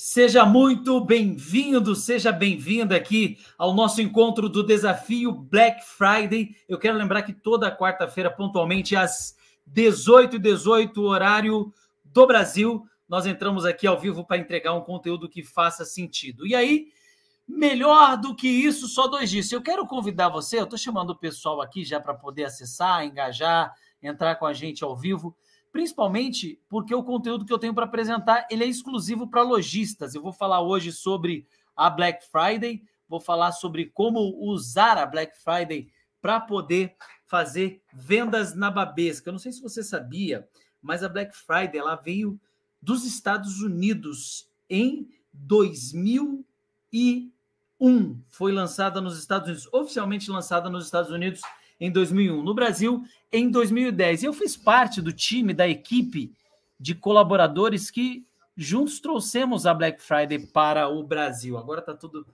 Seja muito bem-vindo, seja bem-vinda aqui ao nosso encontro do desafio Black Friday. Eu quero lembrar que toda quarta-feira, pontualmente às 18h18, 18, horário do Brasil, nós entramos aqui ao vivo para entregar um conteúdo que faça sentido. E aí, melhor do que isso, só dois dias. Eu quero convidar você, eu estou chamando o pessoal aqui já para poder acessar, engajar, entrar com a gente ao vivo principalmente porque o conteúdo que eu tenho para apresentar ele é exclusivo para lojistas. Eu vou falar hoje sobre a Black Friday, vou falar sobre como usar a Black Friday para poder fazer vendas na babesca. Eu não sei se você sabia, mas a Black Friday ela veio dos Estados Unidos em 2001. Foi lançada nos Estados Unidos, oficialmente lançada nos Estados Unidos em 2001. No Brasil, em 2010. Eu fiz parte do time, da equipe de colaboradores que juntos trouxemos a Black Friday para o Brasil. Agora está tudo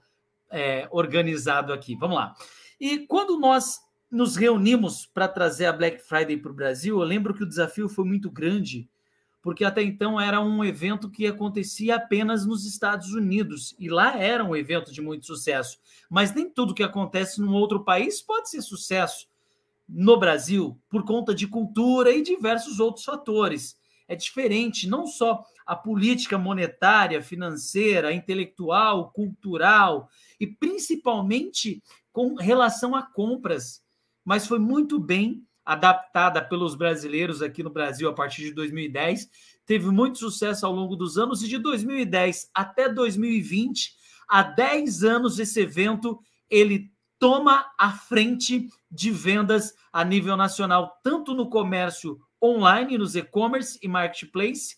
é, organizado aqui. Vamos lá. E quando nós nos reunimos para trazer a Black Friday para o Brasil, eu lembro que o desafio foi muito grande, porque até então era um evento que acontecia apenas nos Estados Unidos, e lá era um evento de muito sucesso. Mas nem tudo que acontece num outro país pode ser sucesso no Brasil por conta de cultura e diversos outros fatores. É diferente, não só a política monetária, financeira, intelectual, cultural e principalmente com relação a compras, mas foi muito bem adaptada pelos brasileiros aqui no Brasil a partir de 2010. Teve muito sucesso ao longo dos anos e de 2010 até 2020, há 10 anos esse evento ele toma a frente de vendas a nível nacional, tanto no comércio online, nos e-commerce e marketplace,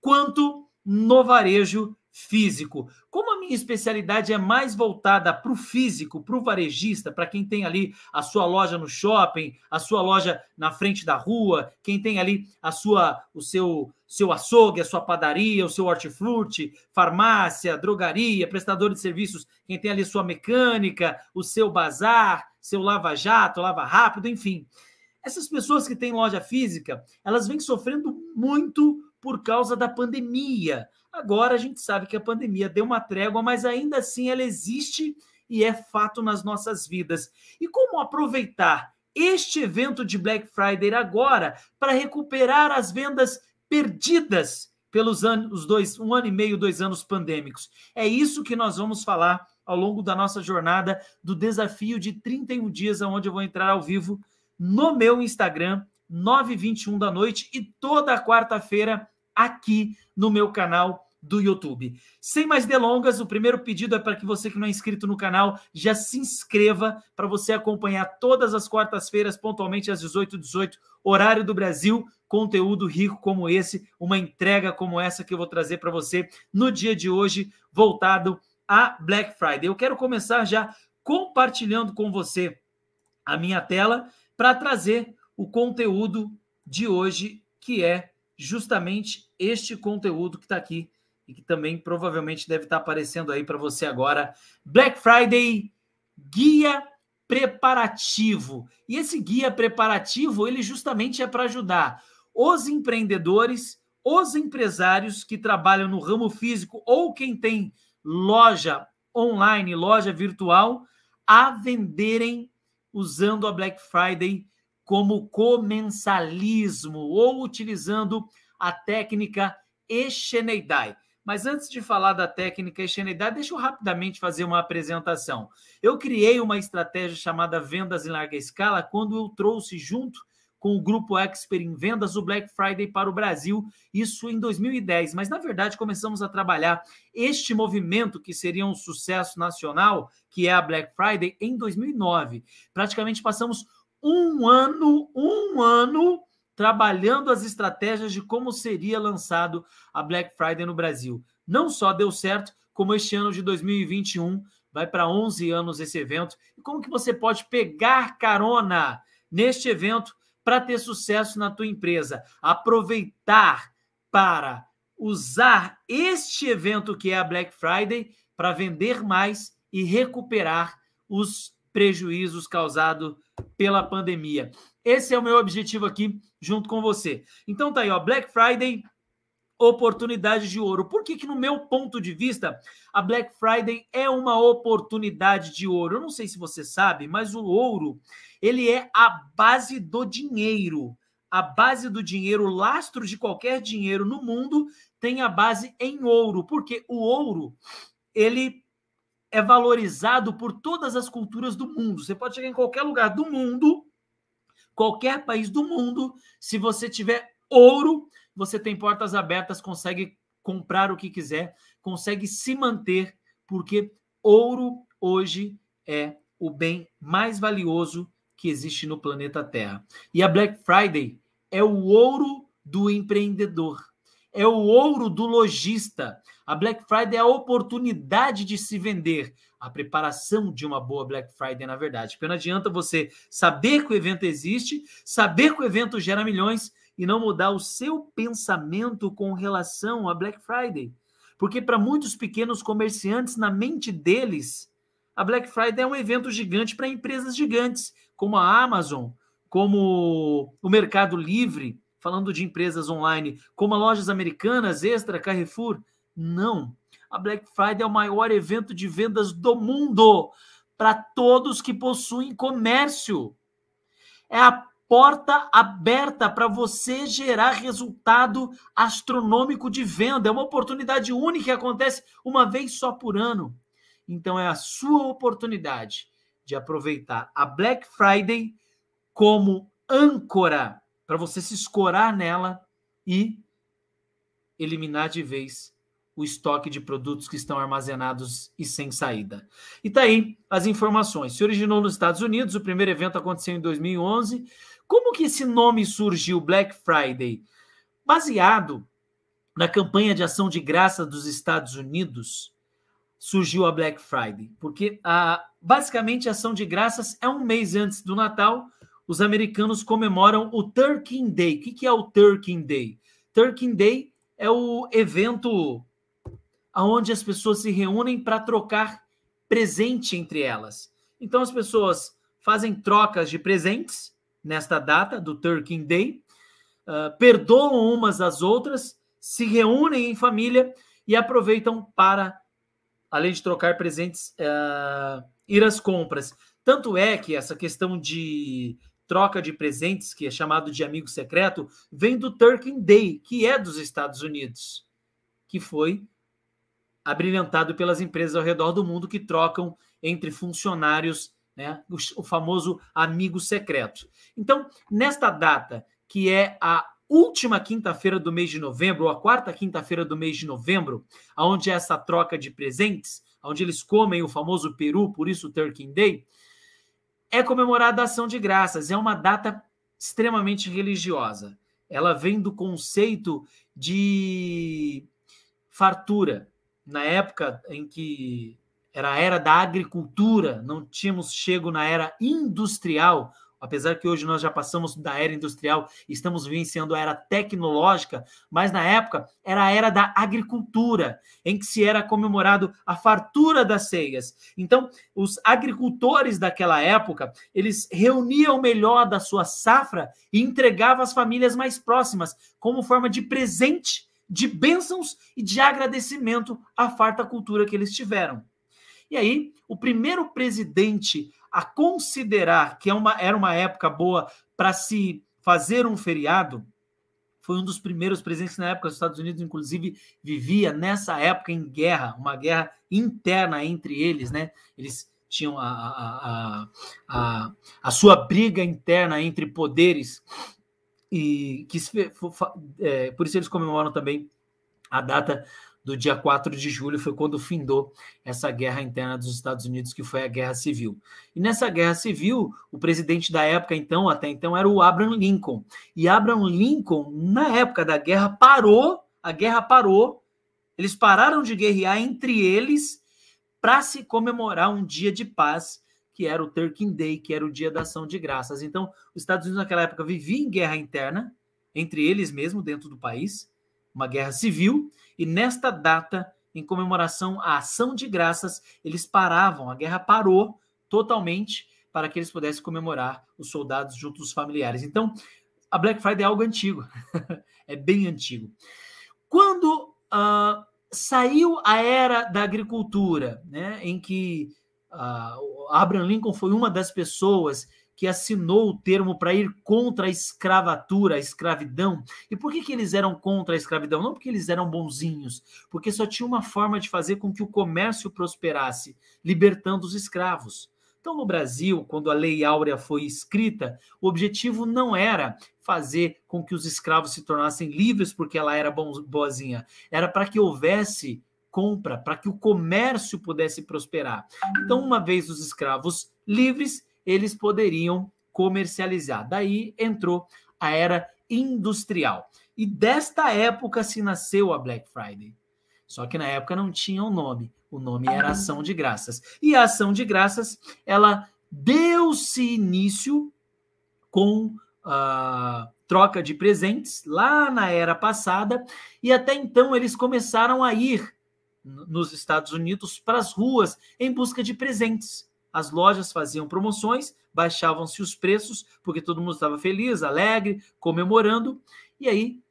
quanto no varejo físico. Como a minha especialidade é mais voltada para o físico, para o varejista, para quem tem ali a sua loja no shopping, a sua loja na frente da rua, quem tem ali a sua, o seu, seu açougue, a sua padaria, o seu hortifruti, farmácia, drogaria, prestador de serviços, quem tem ali sua mecânica, o seu bazar, seu lava-jato, lava rápido, enfim. Essas pessoas que têm loja física, elas vêm sofrendo muito por causa da pandemia. Agora a gente sabe que a pandemia deu uma trégua, mas ainda assim ela existe e é fato nas nossas vidas. E como aproveitar este evento de Black Friday agora para recuperar as vendas perdidas pelos anos, dois, um ano e meio, dois anos pandêmicos? É isso que nós vamos falar ao longo da nossa jornada do desafio de 31 dias, onde eu vou entrar ao vivo no meu Instagram, 9h21 da noite, e toda quarta-feira aqui no meu canal do YouTube. Sem mais delongas, o primeiro pedido é para que você que não é inscrito no canal já se inscreva para você acompanhar todas as quartas-feiras, pontualmente às 18h18, 18, horário do Brasil, conteúdo rico como esse, uma entrega como essa que eu vou trazer para você no dia de hoje, voltado a Black Friday. Eu quero começar já compartilhando com você a minha tela para trazer o conteúdo de hoje, que é justamente este conteúdo que está aqui e que também provavelmente deve estar aparecendo aí para você agora. Black Friday guia preparativo. E esse guia preparativo, ele justamente é para ajudar os empreendedores, os empresários que trabalham no ramo físico ou quem tem loja online, loja virtual, a venderem usando a Black Friday como comensalismo ou utilizando a técnica Echeneidai. Mas antes de falar da técnica Echeneidai, deixa eu rapidamente fazer uma apresentação. Eu criei uma estratégia chamada Vendas em Larga Escala quando eu trouxe junto com o grupo Expert em Vendas o Black Friday para o Brasil, isso em 2010. Mas, na verdade, começamos a trabalhar este movimento que seria um sucesso nacional, que é a Black Friday, em 2009. Praticamente passamos um ano, um ano trabalhando as estratégias de como seria lançado a Black Friday no Brasil. Não só deu certo, como este ano de 2021 vai para 11 anos esse evento. E como que você pode pegar carona neste evento para ter sucesso na tua empresa? Aproveitar para usar este evento que é a Black Friday para vender mais e recuperar os prejuízos causados pela pandemia. Esse é o meu objetivo aqui junto com você. Então tá aí, ó, Black Friday oportunidade de ouro. Por que, que, no meu ponto de vista, a Black Friday é uma oportunidade de ouro? Eu não sei se você sabe, mas o ouro, ele é a base do dinheiro. A base do dinheiro, o lastro de qualquer dinheiro no mundo tem a base em ouro, porque o ouro, ele é valorizado por todas as culturas do mundo. Você pode chegar em qualquer lugar do mundo, qualquer país do mundo, se você tiver ouro, você tem portas abertas, consegue comprar o que quiser, consegue se manter, porque ouro hoje é o bem mais valioso que existe no planeta Terra. E a Black Friday é o ouro do empreendedor, é o ouro do lojista. A Black Friday é a oportunidade de se vender, a preparação de uma boa Black Friday, na verdade. Porque não adianta você saber que o evento existe, saber que o evento gera milhões e não mudar o seu pensamento com relação a Black Friday. Porque para muitos pequenos comerciantes, na mente deles, a Black Friday é um evento gigante para empresas gigantes, como a Amazon, como o Mercado Livre, falando de empresas online, como as lojas americanas, Extra, Carrefour. Não. A Black Friday é o maior evento de vendas do mundo para todos que possuem comércio. É a porta aberta para você gerar resultado astronômico de venda. É uma oportunidade única que acontece uma vez só por ano. Então é a sua oportunidade de aproveitar a Black Friday como âncora para você se escorar nela e eliminar de vez o estoque de produtos que estão armazenados e sem saída. E tá aí as informações. Se originou nos Estados Unidos, o primeiro evento aconteceu em 2011 como que esse nome surgiu, Black Friday? Baseado na campanha de ação de graça dos Estados Unidos, surgiu a Black Friday, porque a, basicamente a ação de graças é um mês antes do Natal, os americanos comemoram o Turkey Day. O que, que é o Turkey Day? Turkey Day é o evento onde as pessoas se reúnem para trocar presente entre elas. Então as pessoas fazem trocas de presentes nesta data do Turkey Day, uh, perdoam umas às outras, se reúnem em família e aproveitam para, além de trocar presentes, uh, ir às compras. Tanto é que essa questão de troca de presentes, que é chamado de amigo secreto, vem do Turkey Day, que é dos Estados Unidos, que foi abrilhantado pelas empresas ao redor do mundo que trocam entre funcionários né? o, famoso amigo secreto. Então, nesta data, que é a última quinta-feira do mês de novembro, ou a quarta quinta-feira do mês de novembro, onde é essa troca de presentes, onde eles comem o famoso peru, por isso Turkey Day, é comemorada a ação de graças. É uma data extremamente religiosa. Ela vem do conceito de fartura. Na época em que era a era da agricultura, não tínhamos chego na era industrial, apesar que hoje nós já passamos da era industrial e estamos vivenciando a era tecnológica, mas na época era a era da agricultura, em que se era comemorado a fartura das ceias. Então, os agricultores daquela época, eles reuniam o melhor da sua safra e entregavam às famílias mais próximas, como forma de presente, de bênçãos e de agradecimento à farta cultura que eles tiveram. E aí, o primeiro presidente a considerar que é uma, era uma época boa para se fazer um feriado foi um dos primeiros presidentes na época. Os Estados Unidos, inclusive, vivia nessa época em guerra, uma guerra interna entre eles, né? Eles tinham a, a, a, a, sua briga interna entre poderes e que é, por isso eles comemoram também a data do dia 4 de julho foi quando findou essa guerra interna dos Estados Unidos, que foi a Guerra Civil. E nessa Guerra Civil, o presidente da época, então, até então, era o Abraham Lincoln. E Abraham Lincoln, na época da guerra, parou, a guerra parou, eles pararam de guerrear entre eles para se comemorar um dia de paz, que era o Turkey Day, que era o dia da ação de graças. Então, os Estados Unidos naquela época viviam em guerra interna, entre eles mesmo, dentro do país, uma guerra civil, e nesta data, em comemoração à ação de graças, eles paravam, a guerra parou totalmente para que eles pudessem comemorar os soldados junto aos familiares. Então, a Black Friday é algo antigo, é bem antigo. Quando uh, saiu a era da agricultura, né, em que uh, Abraham Lincoln foi uma das pessoas que assinou o termo para ir contra a escravatura, a escravidão. E por que, que eles eram contra a escravidão? Não porque eles eram bonzinhos, porque só tinha uma forma de fazer com que o comércio prosperasse, libertando os escravos. Então, no Brasil, quando a Lei Áurea foi escrita, o objetivo não era fazer com que os escravos se tornassem livres porque ela era boazinha, era para que houvesse compra, para que o comércio pudesse prosperar. Então, uma vez os escravos livres, eles poderiam comercializar. Daí entrou a era industrial. E desta época se nasceu a Black Friday. Só que na época não tinha o um nome. O nome era Ação de Graças. E a Ação de Graças, ela deu-se início com a troca de presentes lá na era passada, e até então eles começaram a ir nos Estados Unidos para as ruas em busca de presentes as lojas faziam promoções, baixavam-se os preços, porque todo mundo estava feliz, alegre, comemorando. E aí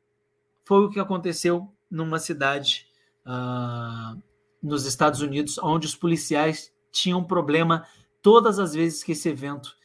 foi o que aconteceu numa cidade uh, nos Estados Unidos, onde os policiais tinham problema todas as vezes que esse evento,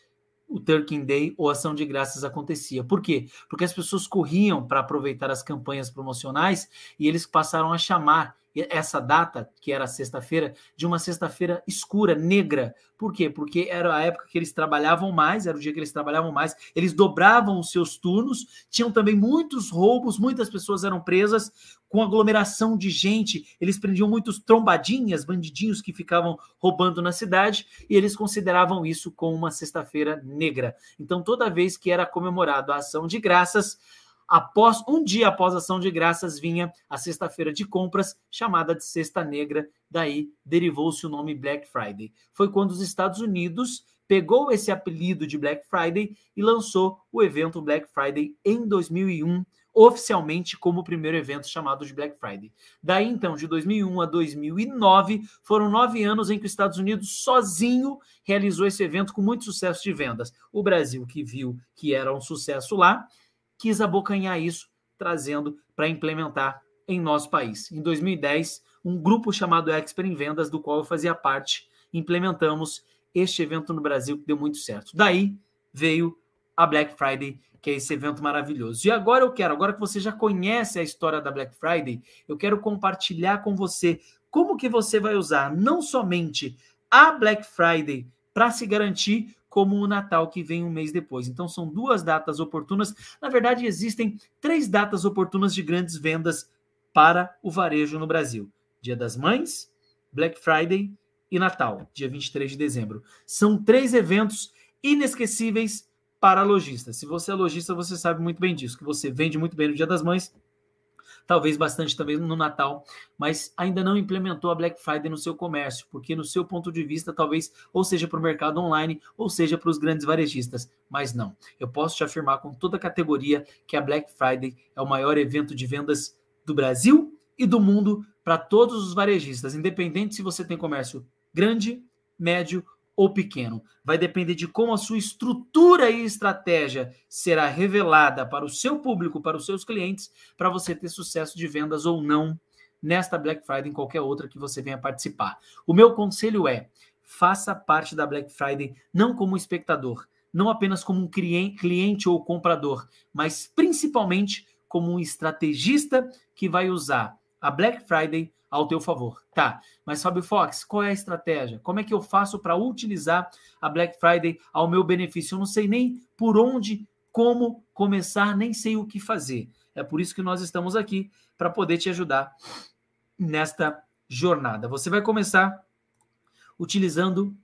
o Turkey Day ou Ação de Graças acontecia. Por quê? Porque as pessoas corriam para aproveitar as campanhas promocionais e eles passaram a chamar essa data, que era sexta-feira, de uma sexta-feira escura, negra. Por quê? Porque era a época que eles trabalhavam mais, era o dia que eles trabalhavam mais, eles dobravam os seus turnos, tinham também muitos roubos, muitas pessoas eram presas, com aglomeração de gente, eles prendiam muitos trombadinhas, bandidinhos que ficavam roubando na cidade, e eles consideravam isso como uma sexta-feira negra. Então, toda vez que era comemorado a ação de graças, Após um dia após a ação de graças vinha a sexta-feira de compras, chamada de Sexta Negra, daí derivou-se o nome Black Friday. Foi quando os Estados Unidos pegou esse apelido de Black Friday e lançou o evento Black Friday em 2001, oficialmente como o primeiro evento chamado de Black Friday. Daí então, de 2001 a 2009, foram nove anos em que os Estados Unidos sozinho realizou esse evento com muito sucesso de vendas. O Brasil, que viu que era um sucesso lá, quis abocanhar isso, trazendo para implementar em nosso país. Em 2010, um grupo chamado Expert em Vendas, do qual eu fazia parte, implementamos este evento no Brasil que deu muito certo. Daí veio a Black Friday, que é esse evento maravilhoso. E agora eu quero, agora que você já conhece a história da Black Friday, eu quero compartilhar com você como que você vai usar não somente a Black Friday para se garantir como o Natal que vem um mês depois. Então são duas datas oportunas. Na verdade, existem três datas oportunas de grandes vendas para o varejo no Brasil: Dia das Mães, Black Friday e Natal, dia 23 de dezembro. São três eventos inesquecíveis para lojistas. Se você é lojista, você sabe muito bem disso, que você vende muito bem no Dia das Mães, talvez bastante também no Natal, mas ainda não implementou a Black Friday no seu comércio, porque no seu ponto de vista, talvez ou seja para o mercado online, ou seja para os grandes varejistas, mas não. Eu posso te afirmar com toda a categoria que a Black Friday é o maior evento de vendas do Brasil e do mundo para todos os varejistas, independente se você tem comércio grande, médio ou pequeno. Vai depender de como a sua estrutura e estratégia será revelada para o seu público, para os seus clientes, para você ter sucesso de vendas ou não nesta Black Friday, em qualquer outra que você venha participar. O meu conselho é: faça parte da Black Friday não como espectador, não apenas como um cliente ou comprador, mas principalmente como um estrategista que vai usar a Black Friday ao teu favor. Tá, mas Fábio Fox, qual é a estratégia? Como é que eu faço para utilizar a Black Friday ao meu benefício? Eu não sei nem por onde, como começar, nem sei o que fazer. É por isso que nós estamos aqui para poder te ajudar nesta jornada. Você vai começar utilizando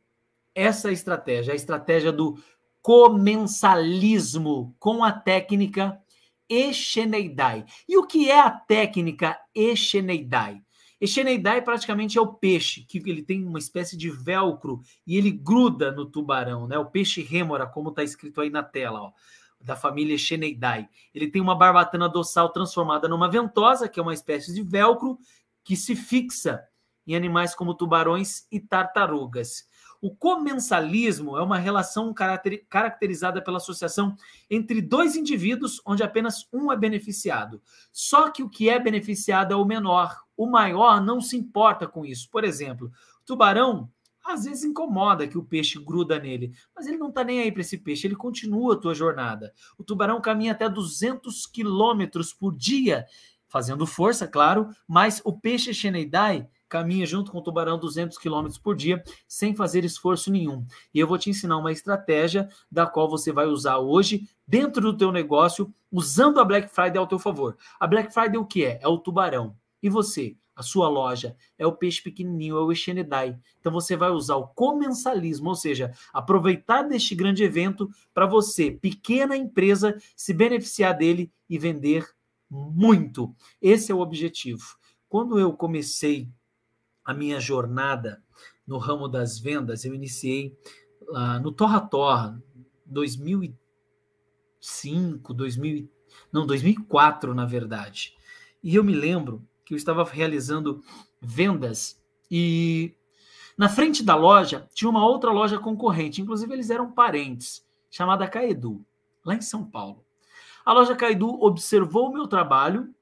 essa estratégia, a estratégia do comensalismo com a técnica Echeneidai. E o que é a técnica Echeneidai? Echeneidai praticamente é o peixe, que ele tem uma espécie de velcro e ele gruda no tubarão, né? O peixe rêmora, como está escrito aí na tela, ó, da família Echeneidai. Ele tem uma barbatana dorsal transformada numa ventosa, que é uma espécie de velcro que se fixa em animais como tubarões e tartarugas. O comensalismo é uma relação caracterizada pela associação entre dois indivíduos onde apenas um é beneficiado. Só que o que é beneficiado é o menor. O maior não se importa com isso. Por exemplo, tubarão às vezes incomoda que o peixe gruda nele, mas ele não está nem aí para esse peixe, ele continua a tua jornada. O tubarão caminha até 200 quilômetros por dia, fazendo força, claro, mas o peixe Xeneidae caminha junto com o tubarão 200 km por dia, sem fazer esforço nenhum. E eu vou te ensinar uma estratégia da qual você vai usar hoje dentro do teu negócio, usando a Black Friday ao teu favor. A Black Friday o que é? É o tubarão. E você? A sua loja é o peixe pequenininho, é o Echenidai. Então você vai usar o comensalismo, ou seja, aproveitar deste grande evento para você, pequena empresa, se beneficiar dele e vender muito. Esse é o objetivo. Quando eu comecei a minha jornada no ramo das vendas, eu iniciei uh, no Torra Torra, 2005, 2000, não, 2004, na verdade. E eu me lembro que eu estava realizando vendas e na frente da loja tinha uma outra loja concorrente, inclusive eles eram parentes, chamada Caedu, lá em São Paulo. A loja Caedu observou o meu trabalho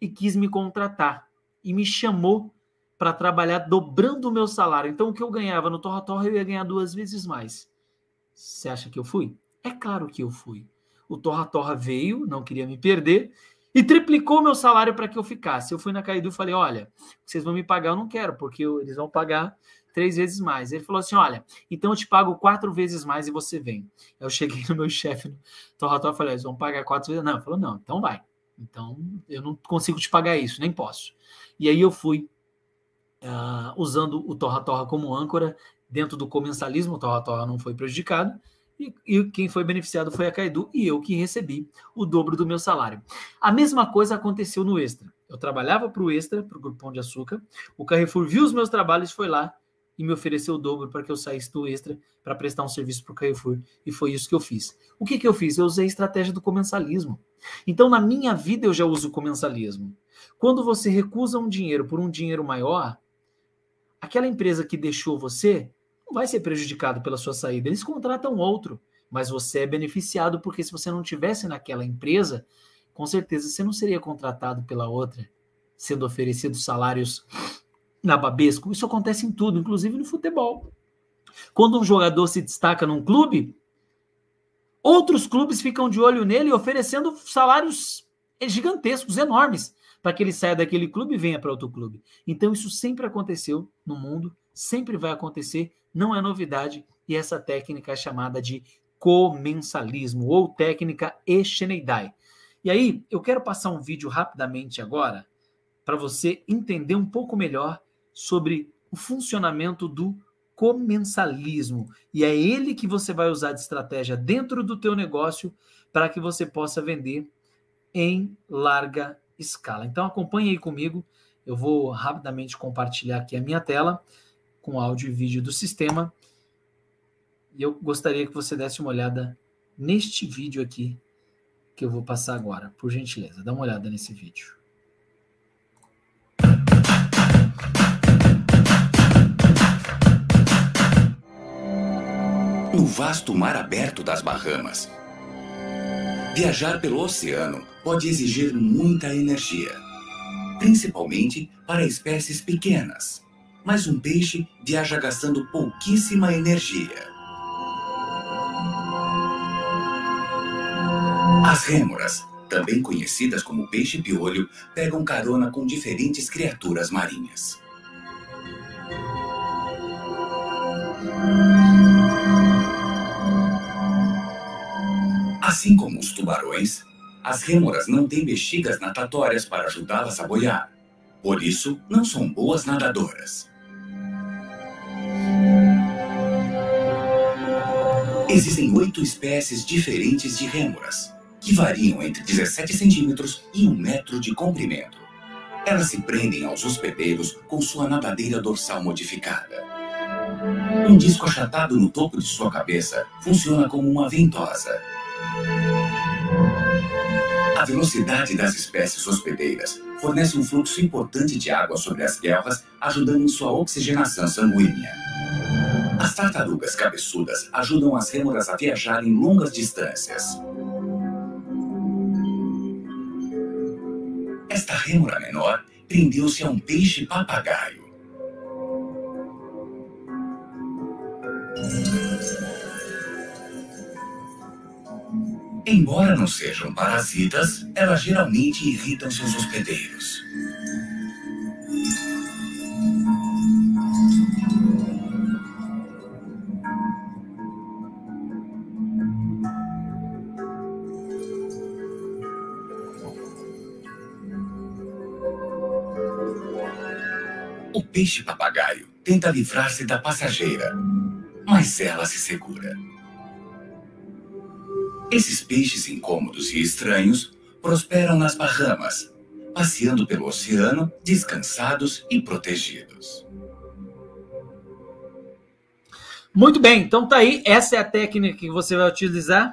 e quis me contratar e me chamou para trabalhar dobrando o meu salário. Então, o que eu ganhava no Torra Torra, eu ia ganhar duas vezes mais. Você acha que eu fui? É claro que eu fui. O Torra Torra veio, não queria me perder, e triplicou meu salário para que eu ficasse. Eu fui na Caidu e falei: olha, vocês vão me pagar, eu não quero, porque eles vão pagar três vezes mais. Ele falou assim: olha, então eu te pago quatro vezes mais e você vem. Eu cheguei no meu chefe no Torra Torra e falei: eles vão pagar quatro vezes. Não, ele falou: não, então vai. Então eu não consigo te pagar isso, nem posso. E aí eu fui uh, usando o Torra Torra como âncora dentro do comensalismo, o Torra Torra não foi prejudicado, e, e, quem foi beneficiado foi a Caidu e eu que recebi o dobro do meu salário. A mesma coisa aconteceu no Extra. Eu trabalhava para o Extra, para o Grupo Pão de Açúcar, o Carrefour viu os meus trabalhos, foi lá e me ofereceu o dobro para que eu saísse do Extra para prestar um serviço para o Carrefour, e foi isso que eu fiz. O que, que eu fiz? Eu usei a estratégia do comensalismo. Então, na minha vida, eu já uso comensalismo. Quando você recusa um dinheiro por um dinheiro maior, aquela empresa que deixou você não vai ser prejudicado pela sua saída. Eles contratam outro, mas você é beneficiado porque se você não tivesse naquela empresa, com certeza você não seria contratado pela outra, sendo oferecidos salários na Babesco. Isso acontece em tudo, inclusive no futebol. Quando um jogador se destaca num clube, outros clubes ficam de olho nele oferecendo salários gigantescos, enormes para que ele saia daquele clube e venha para outro clube. Então, isso sempre aconteceu no mundo, sempre vai acontecer, não é novidade, e essa técnica é chamada de comensalismo ou técnica Echeneidai. E aí, eu quero passar um vídeo rapidamente agora para você entender um pouco melhor sobre o funcionamento do comensalismo. E é ele que você vai usar de estratégia dentro do teu negócio para que você possa vender em larga escala. Então acompanhe aí comigo. Eu vou rapidamente compartilhar aqui a minha tela com áudio e vídeo do sistema. E eu gostaria que você desse uma olhada neste vídeo aqui que eu vou passar agora, por gentileza. Dá uma olhada nesse vídeo. No vasto mar aberto das Bahamas, Viajar pelo oceano pode exigir muita energia, principalmente para espécies pequenas. Mas um peixe viaja gastando pouquíssima energia. As rêmoras, também conhecidas como peixe-piolho, pegam carona com diferentes criaturas marinhas. Assim como os tubarões, as rêmoras não têm bexigas natatórias para ajudá-las a boiar. Por isso, não são boas nadadoras. Existem oito espécies diferentes de rêmoras, que variam entre 17 centímetros e um metro de comprimento. Elas se prendem aos hospedeiros com sua nadadeira dorsal modificada. Um disco achatado no topo de sua cabeça funciona como uma ventosa, a velocidade das espécies hospedeiras fornece um fluxo importante de água sobre as guelras, ajudando em sua oxigenação sanguínea. As tartarugas cabeçudas ajudam as rêmoras a viajarem longas distâncias. Esta rêmora menor prendeu-se a um peixe papagaio. Embora não sejam parasitas, elas geralmente irritam seus hospedeiros. O peixe-papagaio tenta livrar-se da passageira, mas ela se segura. Esses peixes incômodos e estranhos prosperam nas Bahamas, passeando pelo oceano, descansados e protegidos. Muito bem, então tá aí. Essa é a técnica que você vai utilizar.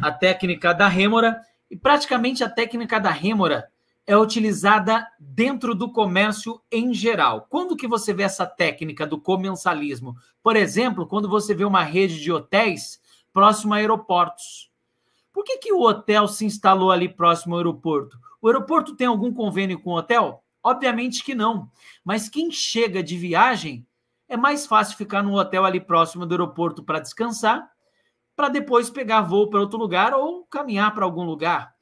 A técnica da rêmora. E praticamente a técnica da rêmora é utilizada dentro do comércio em geral. Quando que você vê essa técnica do comensalismo? Por exemplo, quando você vê uma rede de hotéis próximo a aeroportos. Por que, que o hotel se instalou ali próximo ao aeroporto? O aeroporto tem algum convênio com o hotel? Obviamente que não. Mas quem chega de viagem é mais fácil ficar no hotel ali próximo do aeroporto para descansar, para depois pegar voo para outro lugar ou caminhar para algum lugar.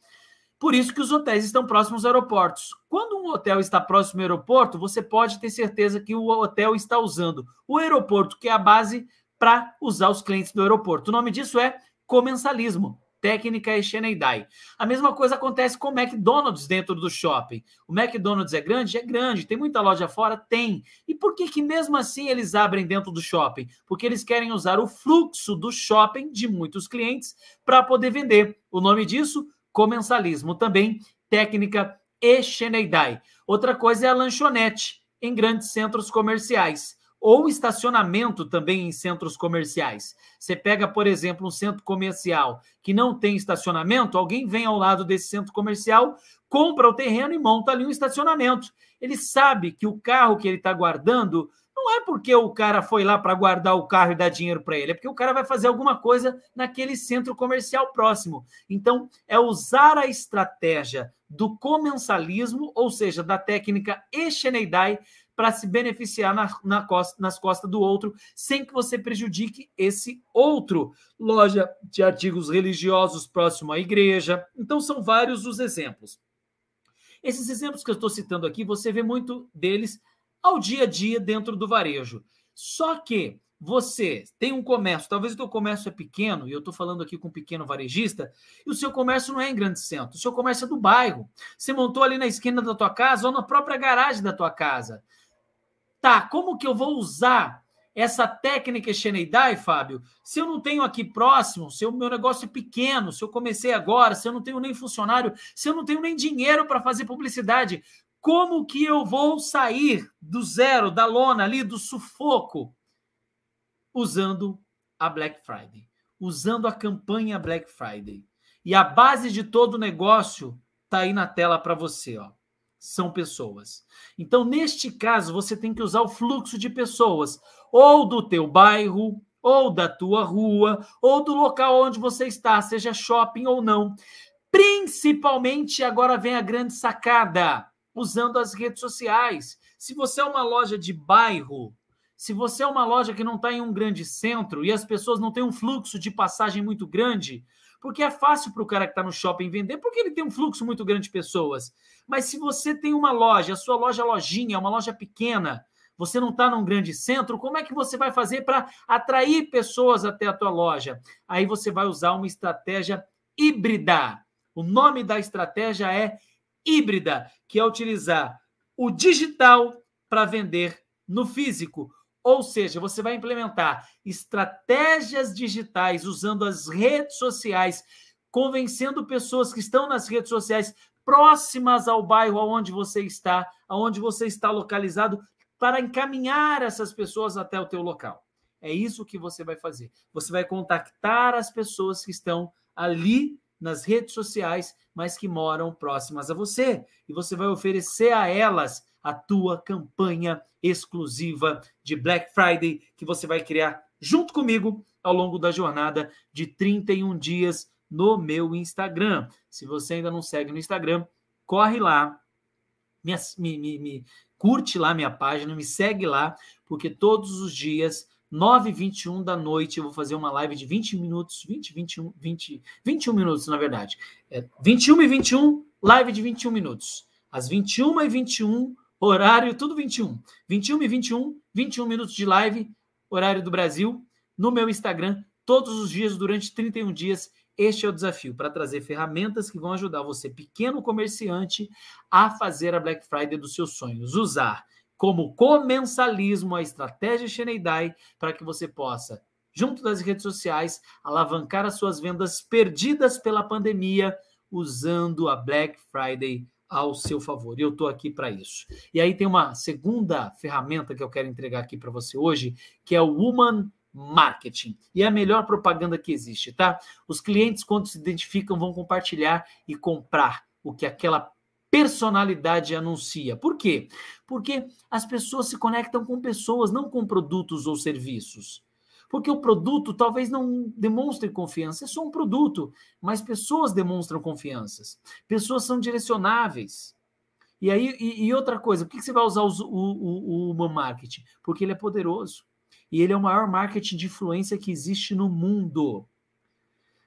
Por isso que os hotéis estão próximos aos aeroportos. Quando um hotel está próximo ao aeroporto, você pode ter certeza que o hotel está usando o aeroporto, que é a base, para usar os clientes do aeroporto. O nome disso é comensalismo. Técnica Exeneidai. A mesma coisa acontece com o McDonald's dentro do shopping. O McDonald's é grande? É grande. Tem muita loja fora? Tem. E por que, que mesmo assim eles abrem dentro do shopping? Porque eles querem usar o fluxo do shopping de muitos clientes para poder vender. O nome disso? comensalismo. Também técnica Exeneidai. Outra coisa é a lanchonete em grandes centros comerciais ou estacionamento também em centros comerciais. Você pega, por exemplo, um centro comercial que não tem estacionamento, alguém vem ao lado desse centro comercial, compra o terreno e monta ali um estacionamento. Ele sabe que o carro que ele está guardando não é porque o cara foi lá para guardar o carro e dar dinheiro para ele, é porque o cara vai fazer alguma coisa naquele centro comercial próximo. Então, é usar a estratégia do comensalismo, ou seja, da técnica Echeneidai, para se beneficiar na, na costa, nas costas do outro, sem que você prejudique esse outro. Loja de artigos religiosos próximo à igreja. Então, são vários os exemplos. Esses exemplos que eu estou citando aqui, você vê muito deles ao dia a dia dentro do varejo. Só que você tem um comércio, talvez o teu comércio é pequeno, e eu estou falando aqui com um pequeno varejista, e o seu comércio não é em grande centro, o seu comércio é do bairro. Você montou ali na esquina da tua casa ou na própria garagem da tua casa. Tá, como que eu vou usar essa técnica Xeneidai, Fábio? Se eu não tenho aqui próximo, se o meu negócio é pequeno, se eu comecei agora, se eu não tenho nem funcionário, se eu não tenho nem dinheiro para fazer publicidade, como que eu vou sair do zero, da lona ali, do sufoco? Usando a Black Friday, usando a campanha Black Friday. E a base de todo o negócio está aí na tela para você, ó. São pessoas. Então, neste caso, você tem que usar o fluxo de pessoas, ou do teu bairro, ou da tua rua, ou do local onde você está, seja shopping ou não. Principalmente agora vem a grande sacada usando as redes sociais. Se você é uma loja de bairro, se você é uma loja que não está em um grande centro e as pessoas não têm um fluxo de passagem muito grande, porque é fácil para o cara que está no shopping vender, porque ele tem um fluxo muito grande de pessoas. Mas se você tem uma loja, a sua loja lojinha, uma loja pequena, você não está num grande centro, como é que você vai fazer para atrair pessoas até a tua loja? Aí você vai usar uma estratégia híbrida. O nome da estratégia é híbrida, que é utilizar o digital para vender no físico. Ou seja, você vai implementar estratégias digitais usando as redes sociais, convencendo pessoas que estão nas redes sociais próximas ao bairro onde você está, aonde você está localizado, para encaminhar essas pessoas até o teu local. É isso que você vai fazer. Você vai contactar as pessoas que estão ali nas redes sociais, mas que moram próximas a você. E você vai oferecer a elas a tua campanha exclusiva de Black Friday que você vai criar junto comigo ao longo da jornada de 31 dias no meu Instagram. Se você ainda não segue no Instagram, corre lá, me, me, me, curte lá minha página, me segue lá, porque todos os dias 9 e 21 da noite eu vou fazer uma live de 20 minutos, 20, 21, 20, 21 minutos, na verdade. É 21 e 21, live de 21 minutos. Às 21 e 21, horário, tudo 21. 21 e 21, 21 minutos de live, horário do Brasil, no meu Instagram, todos os dias, durante 31 dias. Este é o desafio para trazer ferramentas que vão ajudar você, pequeno comerciante, a fazer a Black Friday dos seus sonhos. Usar como comensalismo a estratégia Sheneidai para que você possa, junto das redes sociais, alavancar as suas vendas perdidas pela pandemia usando a Black Friday ao seu favor. E eu estou aqui para isso. E aí tem uma segunda ferramenta que eu quero entregar aqui para você hoje, que é o Woman Marketing. E é a melhor propaganda que existe, tá? Os clientes, quando se identificam, vão compartilhar e comprar o que aquela personalidade anuncia. Por quê? Porque as pessoas se conectam com pessoas, não com produtos ou serviços. Porque o produto talvez não demonstre confiança, é só um produto, mas pessoas demonstram confianças. Pessoas são direcionáveis. E aí, e, e outra coisa, por que você vai usar o, o, o, o marketing? Porque ele é poderoso. E ele é o maior marketing de influência que existe no mundo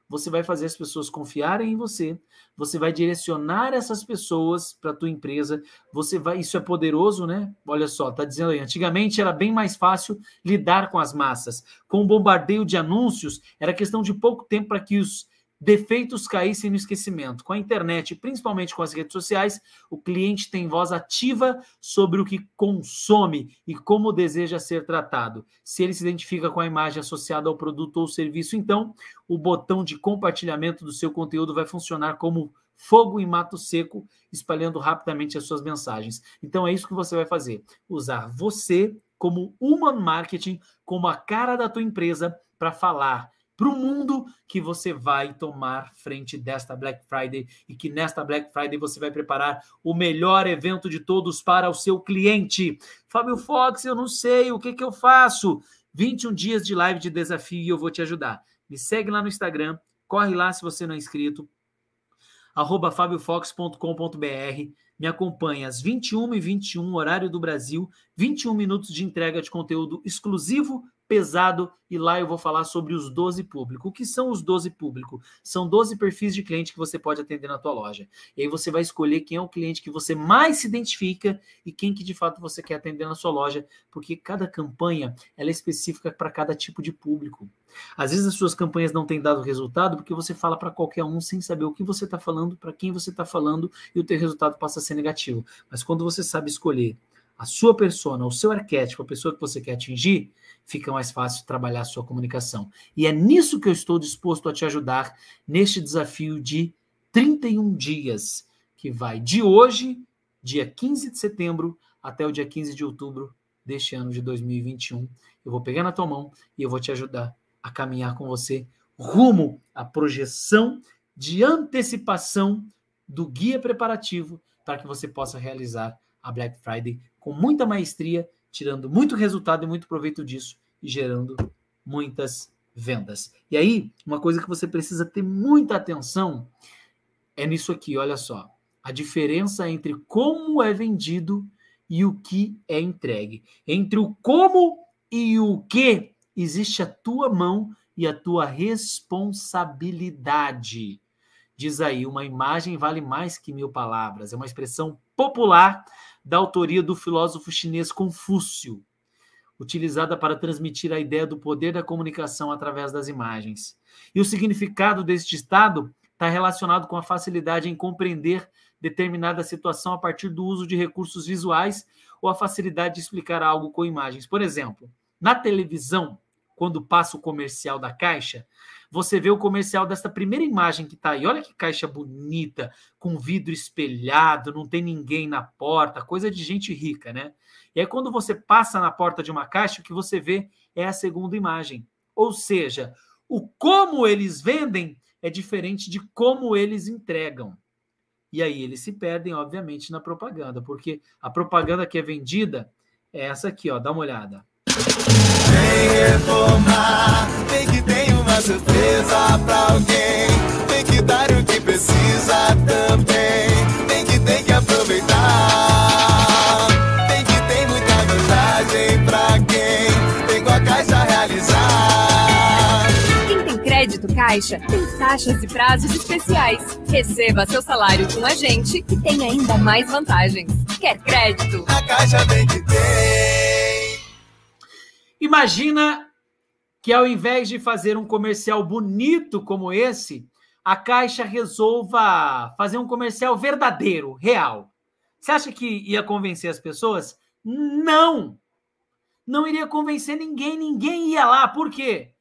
você vai fazer as pessoas confiarem em você, você vai direcionar essas pessoas para a tua empresa, você vai, isso é poderoso, né? Olha só, tá dizendo aí, antigamente era bem mais fácil lidar com as massas. Com o bombardeio de anúncios, era questão de pouco tempo para que os defeitos caíssem no esquecimento. Com a internet, principalmente com as redes sociais, o cliente tem voz ativa sobre o que consome e como deseja ser tratado. Se ele se identifica com a imagem associada ao produto ou serviço, então o botão de compartilhamento do seu conteúdo vai funcionar como fogo em mato seco, espalhando rapidamente as suas mensagens. Então é isso que você vai fazer: usar você como human marketing, como a cara da tua empresa para falar para o mundo que você vai tomar frente desta Black Friday e que nesta Black Friday você vai preparar o melhor evento de todos para o seu cliente. Fábio Fox, eu não sei o que, que eu faço. 21 dias de live de desafio e eu vou te ajudar. Me segue lá no Instagram, corre lá se você não é inscrito, arroba fabiofox.com.br. Me acompanha às 21 e 21 horário do Brasil, 21 minutos de entrega de conteúdo exclusivo pesado e lá eu vou falar sobre os 12 público. O que são os 12 público? São 12 perfis de cliente que você pode atender na tua loja. E aí você vai escolher quem é o cliente que você mais se identifica e quem que de fato você quer atender na sua loja, porque cada campanha ela é específica para cada tipo de público. Às vezes as suas campanhas não têm dado resultado porque você fala para qualquer um sem saber o que você está falando, para quem você está falando e o teu resultado passa a ser negativo. Mas quando você sabe escolher a sua persona, o seu arquétipo, a pessoa que você quer atingir, fica mais fácil trabalhar a sua comunicação. E é nisso que eu estou disposto a te ajudar neste desafio de 31 dias, que vai de hoje, dia 15 de setembro, até o dia 15 de outubro deste ano de 2021. Eu vou pegar na tua mão e eu vou te ajudar a caminhar com você rumo à projeção de antecipação do guia preparativo para que você possa realizar a Black Friday com muita maestria tirando muito resultado e muito proveito disso e gerando muitas vendas. E aí, uma coisa que você precisa ter muita atenção é nisso aqui, olha só. A diferença entre como é vendido e o que é entregue. Entre o como e o que existe a tua mão e a tua responsabilidade. Diz aí, uma imagem vale mais que mil palavras. É uma expressão popular da autoria do filósofo chinês Confúcio, utilizada para transmitir a ideia do poder da comunicação através das imagens. E o significado deste estado está relacionado com a facilidade em compreender determinada situação a partir do uso de recursos visuais ou a facilidade de explicar algo com imagens. Por exemplo, na televisão, quando passa o comercial da caixa, você vê o comercial dessa primeira imagem que está aí. Olha que caixa bonita, com vidro espelhado, não tem ninguém na porta, coisa de gente rica, né? E aí, quando você passa na porta de uma caixa, o que você vê é a segunda imagem. Ou seja, o como eles vendem é diferente de como eles entregam. E aí eles se perdem, obviamente, na propaganda, porque a propaganda que é vendida é essa aqui, ó, dá uma olhada. Vem reformar, tem que ter uma surpresa pra alguém, tem que dar o que precisa também, tem que tem que aproveitar, tem que ter muita vantagem pra quem tem com a caixa realizar. Quem tem crédito Caixa tem taxas e prazos especiais. Receba seu salário com a gente e tem ainda mais vantagens. Quer crédito? A Caixa tem que ter. Imagina que ao invés de fazer um comercial bonito como esse, a Caixa resolva fazer um comercial verdadeiro, real. Você acha que ia convencer as pessoas? Não! Não iria convencer ninguém, ninguém ia lá. Por quê?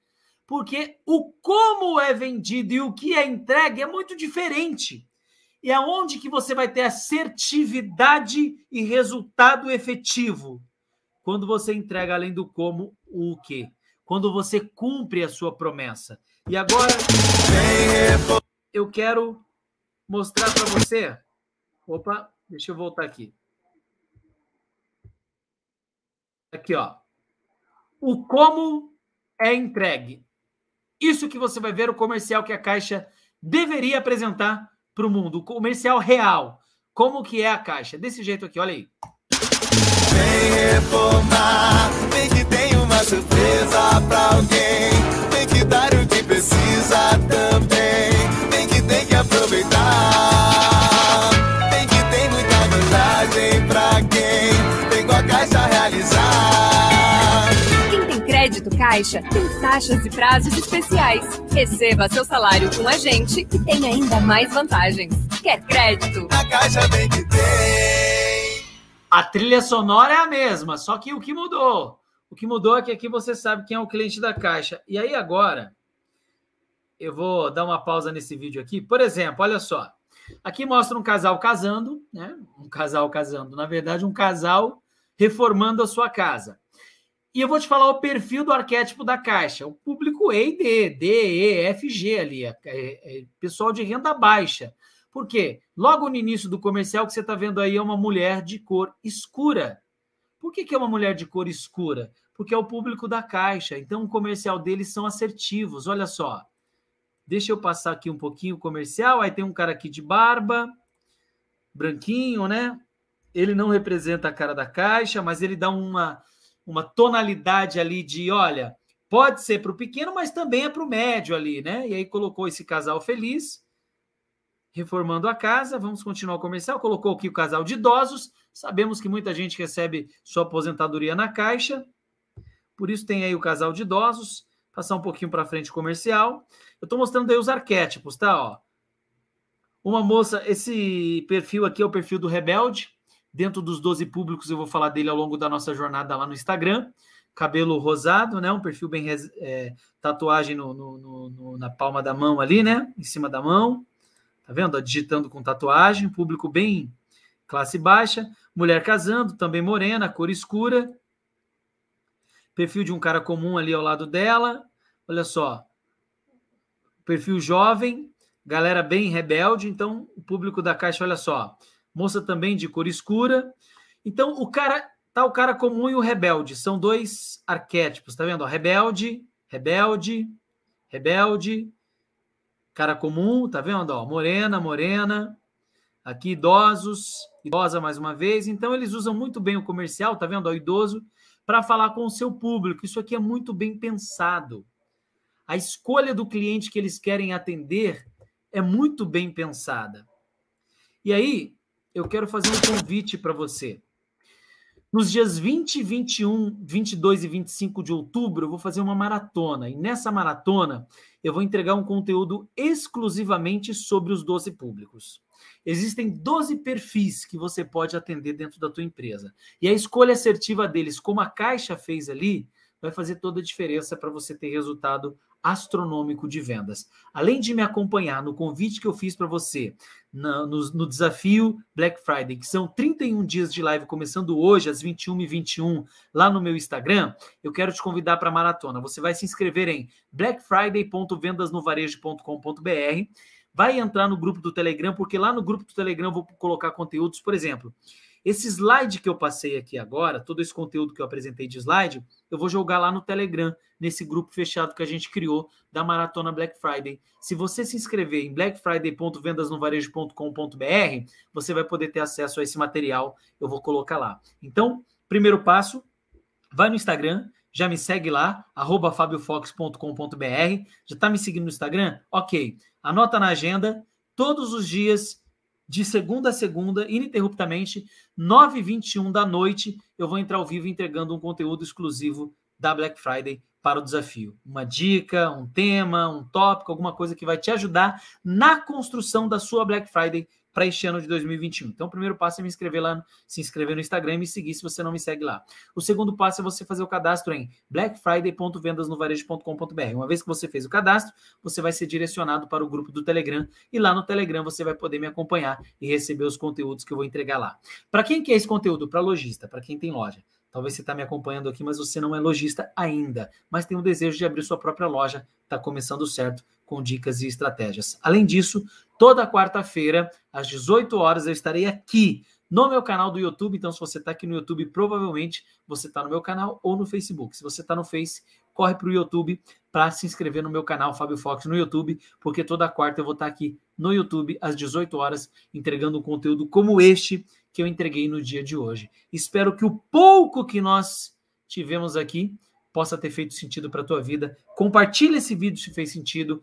Porque o como é vendido e o que é entregue é muito diferente. E aonde que você vai ter assertividade e resultado efetivo? Quando você entrega além do como, o quê? Quando você cumpre a sua promessa. E agora eu quero mostrar para você. Opa, deixa eu voltar aqui. Aqui, ó. O como é entregue. Isso que você vai ver o comercial que a Caixa deveria apresentar para o mundo, o comercial real. Como que é a Caixa? Desse jeito aqui, olha aí. Vem reformar, tem que ter uma surpresa para alguém, tem que dar o que precisa também, tem que tem que aproveitar, tem que ter muita vantagem para quem tem com a Caixa realizar. Quem tem crédito Caixa tem taxas e prazos especiais. Receba seu salário com a gente e tem ainda mais vantagens. Quer crédito? A Caixa tem que ter. A trilha sonora é a mesma, só que o que mudou? O que mudou é que aqui você sabe quem é o cliente da caixa. E aí agora, eu vou dar uma pausa nesse vídeo aqui. Por exemplo, olha só. Aqui mostra um casal casando, né? Um casal casando. Na verdade, um casal reformando a sua casa. E eu vou te falar o perfil do arquétipo da caixa. O público E e D, D, E, F, G ali. É, é, é pessoal de renda baixa. Por quê? Logo no início do comercial que você está vendo aí é uma mulher de cor escura. Por que, que é uma mulher de cor escura? Porque é o público da caixa. Então, o comercial deles são assertivos. Olha só. Deixa eu passar aqui um pouquinho o comercial. Aí tem um cara aqui de barba, branquinho, né? Ele não representa a cara da caixa, mas ele dá uma, uma tonalidade ali de, olha, pode ser para o pequeno, mas também é para o médio ali, né? E aí colocou esse casal feliz reformando a casa. Vamos continuar o comercial. Colocou aqui o casal de idosos. Sabemos que muita gente recebe sua aposentadoria na caixa. Por isso tem aí o casal de idosos. Passar um pouquinho para frente o comercial. Eu estou mostrando aí os arquétipos, tá? Ó. Uma moça, esse perfil aqui é o perfil do Rebelde. Dentro dos 12 públicos, eu vou falar dele ao longo da nossa jornada lá no Instagram. Cabelo rosado, né? Um perfil bem. É, tatuagem no, no, no, na palma da mão ali, né? Em cima da mão Tá vendo? Digitando com tatuagem, público bem classe baixa, mulher casando, também morena, cor escura. Perfil de um cara comum ali ao lado dela. Olha só. Perfil jovem, galera bem rebelde, então o público da caixa, olha só. Moça também de cor escura. Então o cara tá o cara comum e o rebelde, são dois arquétipos, tá vendo? rebelde, rebelde, rebelde, cara comum, tá vendo? Ó, morena, morena. Aqui idosos, idosa mais uma vez. Então eles usam muito bem o comercial, tá vendo? O idoso para falar com o seu público. Isso aqui é muito bem pensado. A escolha do cliente que eles querem atender é muito bem pensada. E aí, eu quero fazer um convite para você. Nos dias 20, 21, 22 e 25 de outubro, eu vou fazer uma maratona. E nessa maratona, eu vou entregar um conteúdo exclusivamente sobre os 12 públicos. Existem 12 perfis que você pode atender dentro da tua empresa. E a escolha assertiva deles, como a Caixa fez ali, vai fazer toda a diferença para você ter resultado astronômico de vendas. Além de me acompanhar no convite que eu fiz para você no, no, no, desafio Black Friday, que são 31 dias de live começando hoje às 21h21 lá no meu Instagram, eu quero te convidar para a maratona. Você vai se inscrever em blackfriday.vendasnovarejo.com.br vai entrar no grupo do Telegram, porque lá no grupo do Telegram eu vou colocar conteúdos, por exemplo, esse slide que eu passei aqui agora, todo esse conteúdo que eu apresentei de slide, eu vou jogar lá no Telegram, nesse grupo fechado que a gente criou da Maratona Black Friday. Se você se inscrever em blackfriday.vendasnovarejo.com.br, você vai poder ter acesso a esse material, eu vou colocar lá. Então, primeiro passo, vai no Instagram, já me segue lá, fabiofox.com.br. Já está me seguindo no Instagram? Ok. Anota na agenda, todos os dias de segunda a segunda, ininterruptamente, 9h21 da noite, eu vou entrar ao vivo entregando um conteúdo exclusivo da Black Friday para o desafio. Uma dica, um tema, um tópico, alguma coisa que vai te ajudar na construção da sua Black Friday para este ano de 2021. Então, o primeiro passo é me inscrever lá, se inscrever no Instagram e me seguir se você não me segue lá. O segundo passo é você fazer o cadastro em blackfriday.vendasnovarejo.com.br. Uma vez que você fez o cadastro, você vai ser direcionado para o grupo do Telegram e lá no Telegram você vai poder me acompanhar e receber os conteúdos que eu vou entregar lá. Para quem quer esse conteúdo? Para lojista, para quem tem loja. Talvez você está me acompanhando aqui, mas você não é lojista ainda, mas tem o desejo de abrir sua própria loja, está começando certo com dicas e estratégias. Além disso, toda quarta-feira, às 18 horas, eu estarei aqui no meu canal do YouTube. Então, se você está aqui no YouTube, provavelmente você está no meu canal ou no Facebook. Se você está no Face, corre para o YouTube para se inscrever no meu canal Fábio Fox no YouTube, porque toda quarta eu vou estar tá aqui no YouTube às 18 horas entregando um conteúdo como este que eu entreguei no dia de hoje. Espero que o pouco que nós tivemos aqui possa ter feito sentido para a tua vida. Compartilhe esse vídeo se fez sentido.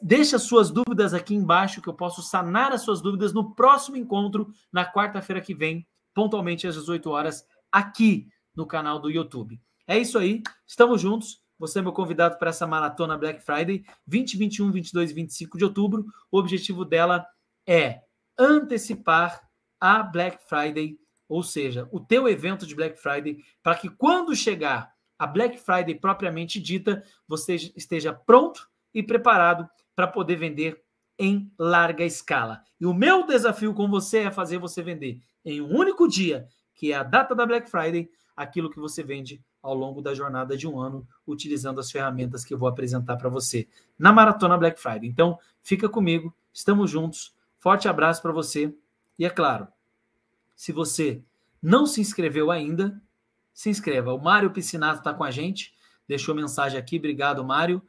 Deixa suas dúvidas aqui embaixo que eu posso sanar as suas dúvidas no próximo encontro na quarta-feira que vem, pontualmente às 18 horas, aqui no canal do YouTube. É isso aí, estamos juntos. Você é meu convidado para essa maratona Black Friday, 20, 21, 22 e 25 de outubro. O objetivo dela é antecipar a Black Friday, ou seja, o teu evento de Black Friday, para que quando chegar a Black Friday propriamente dita, você esteja pronto e preparado para poder vender em larga escala. E o meu desafio com você é fazer você vender em um único dia, que é a data da Black Friday, aquilo que você vende ao longo da jornada de um ano, utilizando as ferramentas que eu vou apresentar para você na Maratona Black Friday. Então, fica comigo, estamos juntos. Forte abraço para você e é claro, se você não se inscreveu ainda, se inscreva. O Mário Piscinato está com a gente, deixou mensagem aqui. Obrigado, Mário.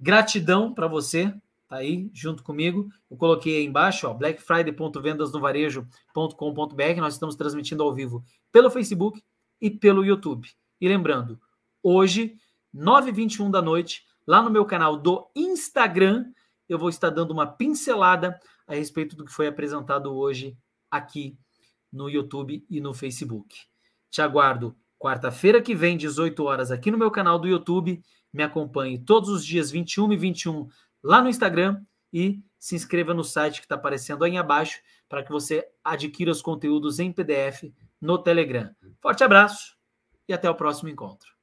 Gratidão para você, tá aí junto comigo. Eu coloquei aí embaixo, ó, blackfriday.vendasnovarejo.com.br. Nós estamos transmitindo ao vivo pelo Facebook e pelo YouTube. E lembrando, hoje, 9h21 da noite, lá no meu canal do Instagram, eu vou estar dando uma pincelada a respeito do que foi apresentado hoje aqui no YouTube e no Facebook. Te aguardo quarta-feira que vem, 18 horas, aqui no meu canal do YouTube. Me acompanhe todos os dias 21 e 21 lá no Instagram e se inscreva no site que está aparecendo aí abaixo para que você adquira os conteúdos em PDF no Telegram. Forte abraço e até o próximo encontro.